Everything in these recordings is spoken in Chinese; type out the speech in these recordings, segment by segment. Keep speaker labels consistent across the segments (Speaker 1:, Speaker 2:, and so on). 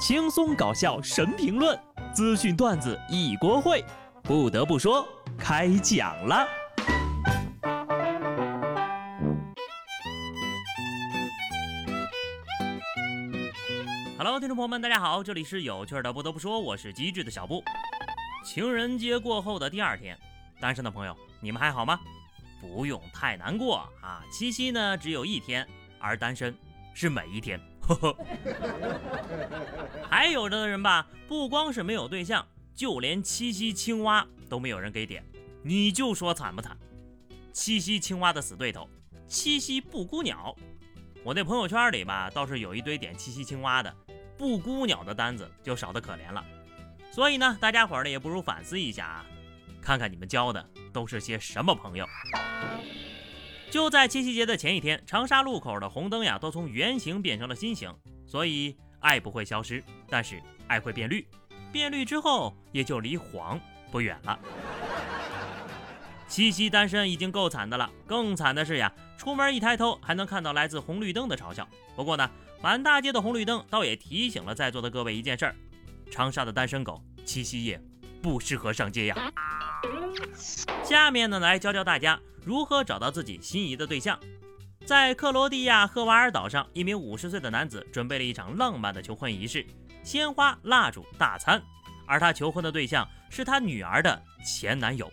Speaker 1: 轻松搞笑神评论，资讯段子一锅烩。不得不说，开讲了。Hello，听众朋友们，大家好，这里是有趣的。不得不说，我是机智的小布。情人节过后的第二天，单身的朋友，你们还好吗？不用太难过啊，七夕呢只有一天，而单身是每一天。还有的人吧，不光是没有对象，就连七夕青蛙都没有人给点，你就说惨不惨？七夕青蛙的死对头，七夕布谷鸟。我那朋友圈里吧，倒是有一堆点七夕青蛙的，布谷鸟的单子就少得可怜了。所以呢，大家伙儿呢也不如反思一下啊。看看你们交的都是些什么朋友？就在七夕节的前一天，长沙路口的红灯呀都从圆形变成了心形，所以爱不会消失，但是爱会变绿，变绿之后也就离黄不远了。七夕单身已经够惨的了，更惨的是呀，出门一抬头还能看到来自红绿灯的嘲笑。不过呢，满大街的红绿灯倒也提醒了在座的各位一件事儿：长沙的单身狗七夕夜不适合上街呀。下面呢，来教教大家如何找到自己心仪的对象。在克罗地亚赫瓦尔岛上，一名五十岁的男子准备了一场浪漫的求婚仪式，鲜花、蜡烛、大餐。而他求婚的对象是他女儿的前男友。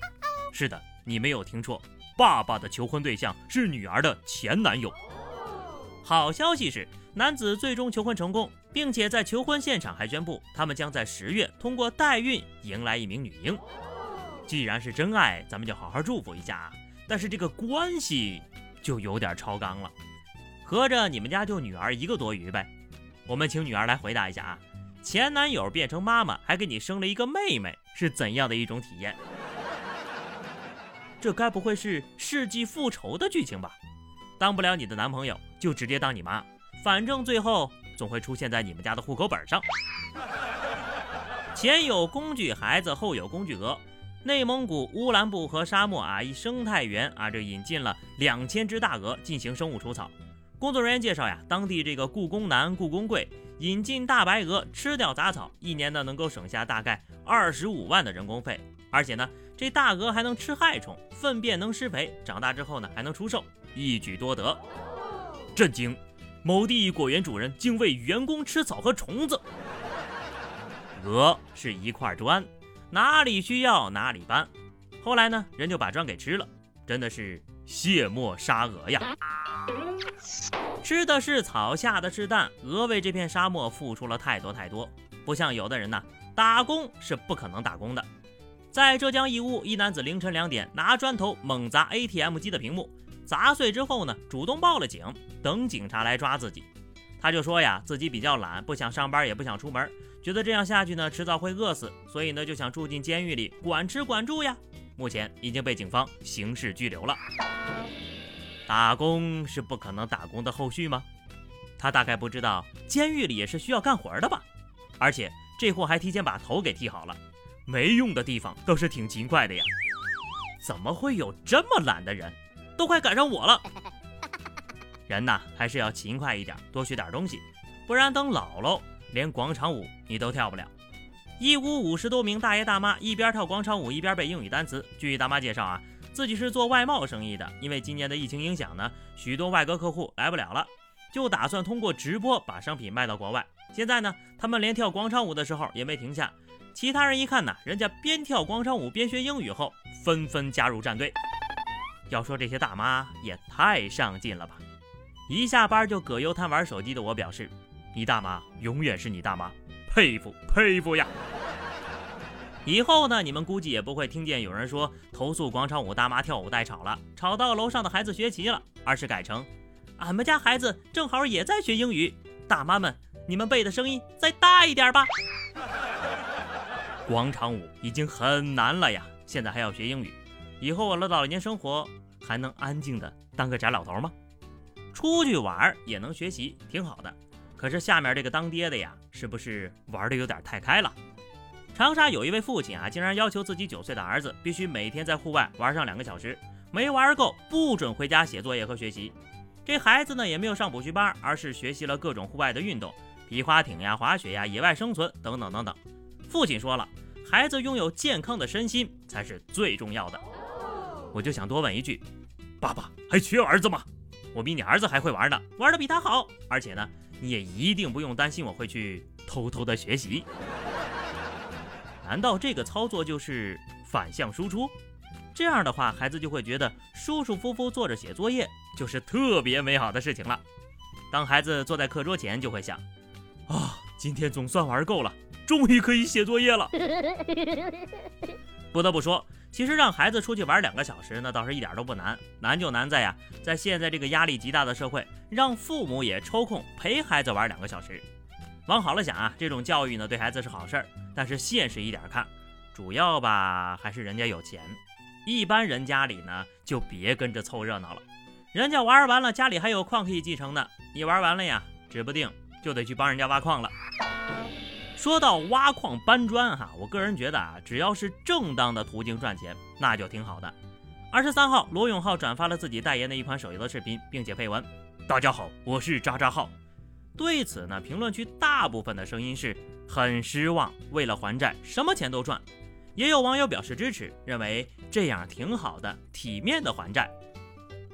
Speaker 1: 是的，你没有听错，爸爸的求婚对象是女儿的前男友。好消息是，男子最终求婚成功，并且在求婚现场还宣布，他们将在十月通过代孕迎来一名女婴。既然是真爱，咱们就好好祝福一下啊！但是这个关系就有点超纲了，合着你们家就女儿一个多余呗？我们请女儿来回答一下啊！前男友变成妈妈，还给你生了一个妹妹，是怎样的一种体验？这该不会是世纪复仇的剧情吧？当不了你的男朋友，就直接当你妈，反正最后总会出现在你们家的户口本上。前有工具孩子，后有工具鹅。内蒙古乌兰布和沙漠啊，一生态园啊，这引进了两千只大鹅进行生物除草。工作人员介绍呀，当地这个故宫南、故宫贵引进大白鹅吃掉杂草，一年呢能够省下大概二十五万的人工费。而且呢，这大鹅还能吃害虫，粪便能施肥，长大之后呢还能出售，一举多得。震惊！某地果园主人竟为员工吃草和虫子。鹅是一块砖。哪里需要哪里搬，后来呢，人就把砖给吃了，真的是卸磨杀鹅呀！吃的是草，下的是蛋，鹅为这片沙漠付出了太多太多，不像有的人呢，打工是不可能打工的。在浙江义乌，一男子凌晨两点拿砖头猛砸 ATM 机的屏幕，砸碎之后呢，主动报了警，等警察来抓自己。他就说呀，自己比较懒，不想上班，也不想出门。觉得这样下去呢，迟早会饿死，所以呢就想住进监狱里，管吃管住呀。目前已经被警方刑事拘留了。打工是不可能打工的后续吗？他大概不知道监狱里也是需要干活的吧？而且这货还提前把头给剃好了，没用的地方都是挺勤快的呀。怎么会有这么懒的人？都快赶上我了。人呐，还是要勤快一点，多学点东西，不然等老了。连广场舞你都跳不了。义乌五十多名大爷大妈一边跳广场舞一边背英语单词。据大妈介绍啊，自己是做外贸生意的，因为今年的疫情影响呢，许多外国客户来不了了，就打算通过直播把商品卖到国外。现在呢，他们连跳广场舞的时候也没停下。其他人一看呢，人家边跳广场舞边学英语后，纷纷加入战队。要说这些大妈也太上进了吧！一下班就葛优瘫玩手机的我表示。你大妈永远是你大妈，佩服佩服呀！以后呢，你们估计也不会听见有人说投诉广场舞大妈跳舞太吵了，吵到楼上的孩子学习了，而是改成俺们家孩子正好也在学英语，大妈们，你们背的声音再大一点吧！广场舞已经很难了呀，现在还要学英语，以后我的老年生活还能安静的当个宅老头吗？出去玩也能学习，挺好的。可是下面这个当爹的呀，是不是玩的有点太开了？长沙有一位父亲啊，竟然要求自己九岁的儿子必须每天在户外玩上两个小时，没玩够不准回家写作业和学习。这孩子呢也没有上补习班，而是学习了各种户外的运动，皮划艇呀、滑雪呀、野外生存等等等等。父亲说了，孩子拥有健康的身心才是最重要的。我就想多问一句，爸爸还缺儿子吗？我比你儿子还会玩呢，玩的比他好。而且呢，你也一定不用担心我会去偷偷的学习。难道这个操作就是反向输出？这样的话，孩子就会觉得舒舒服服坐着写作业就是特别美好的事情了。当孩子坐在课桌前，就会想：啊，今天总算玩够了，终于可以写作业了。不得不说，其实让孩子出去玩两个小时，那倒是一点都不难。难就难在呀，在现在这个压力极大的社会，让父母也抽空陪孩子玩两个小时。往好了想啊，这种教育呢对孩子是好事儿。但是现实一点看，主要吧还是人家有钱。一般人家里呢就别跟着凑热闹了。人家玩完了，家里还有矿可以继承呢。你玩完了呀，指不定就得去帮人家挖矿了。说到挖矿搬砖哈，我个人觉得啊，只要是正当的途径赚钱，那就挺好的。二十三号，罗永浩转发了自己代言的一款手游的视频，并且配文：“大家好，我是渣渣浩。”对此呢，评论区大部分的声音是很失望。为了还债，什么钱都赚。也有网友表示支持，认为这样挺好的，体面的还债。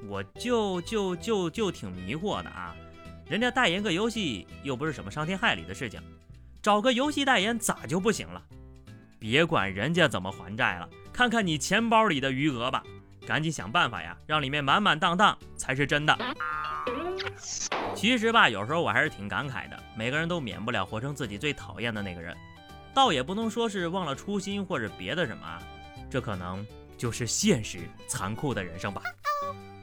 Speaker 1: 我就就就就挺迷惑的啊！人家代言个游戏又不是什么伤天害理的事情，找个游戏代言咋就不行了？别管人家怎么还债了，看看你钱包里的余额吧，赶紧想办法呀，让里面满满当当才是真的。其实吧，有时候我还是挺感慨的。每个人都免不了活成自己最讨厌的那个人，倒也不能说是忘了初心或者别的什么，这可能就是现实残酷的人生吧。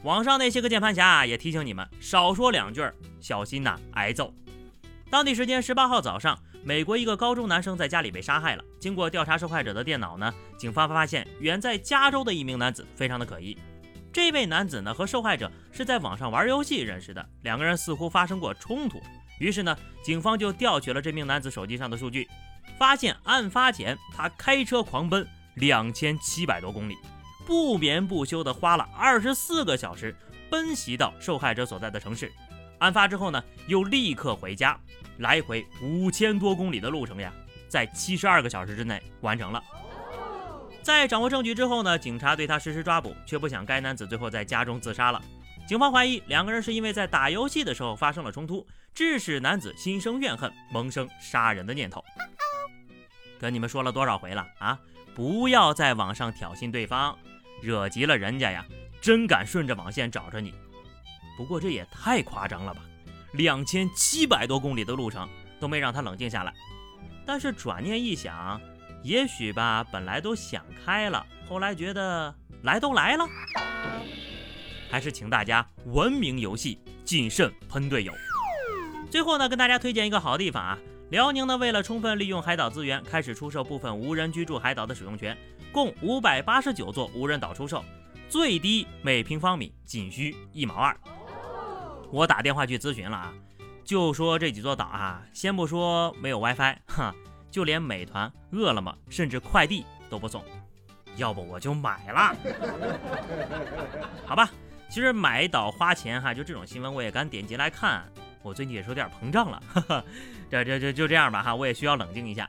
Speaker 1: 网上那些个键盘侠也提醒你们少说两句，小心呐挨揍。当地时间十八号早上，美国一个高中男生在家里被杀害了。经过调查受害者的电脑呢，警方发现远在加州的一名男子非常的可疑。这位男子呢和受害者是在网上玩游戏认识的，两个人似乎发生过冲突。于是呢，警方就调取了这名男子手机上的数据，发现案发前他开车狂奔两千七百多公里，不眠不休的花了二十四个小时奔袭到受害者所在的城市。案发之后呢，又立刻回家，来回五千多公里的路程呀，在七十二个小时之内完成了。在掌握证据之后呢，警察对他实施抓捕，却不想该男子最后在家中自杀了。警方怀疑两个人是因为在打游戏的时候发生了冲突，致使男子心生怨恨，萌生杀人的念头。跟你们说了多少回了啊？不要在网上挑衅对方，惹急了人家呀，真敢顺着网线找着你。不过这也太夸张了吧？两千七百多公里的路程都没让他冷静下来。但是转念一想。也许吧，本来都想开了，后来觉得来都来了，还是请大家文明游戏，谨慎喷队友。最后呢，跟大家推荐一个好地方啊，辽宁呢为了充分利用海岛资源，开始出售部分无人居住海岛的使用权，共五百八十九座无人岛出售，最低每平方米仅需一毛二。我打电话去咨询了啊，就说这几座岛啊，先不说没有 WiFi，哈。就连美团、饿了么，甚至快递都不送，要不我就买了。好吧，其实买岛花钱哈，就这种新闻我也敢点进来看。我最近也是有点膨胀了，这这这就这样吧哈，我也需要冷静一下。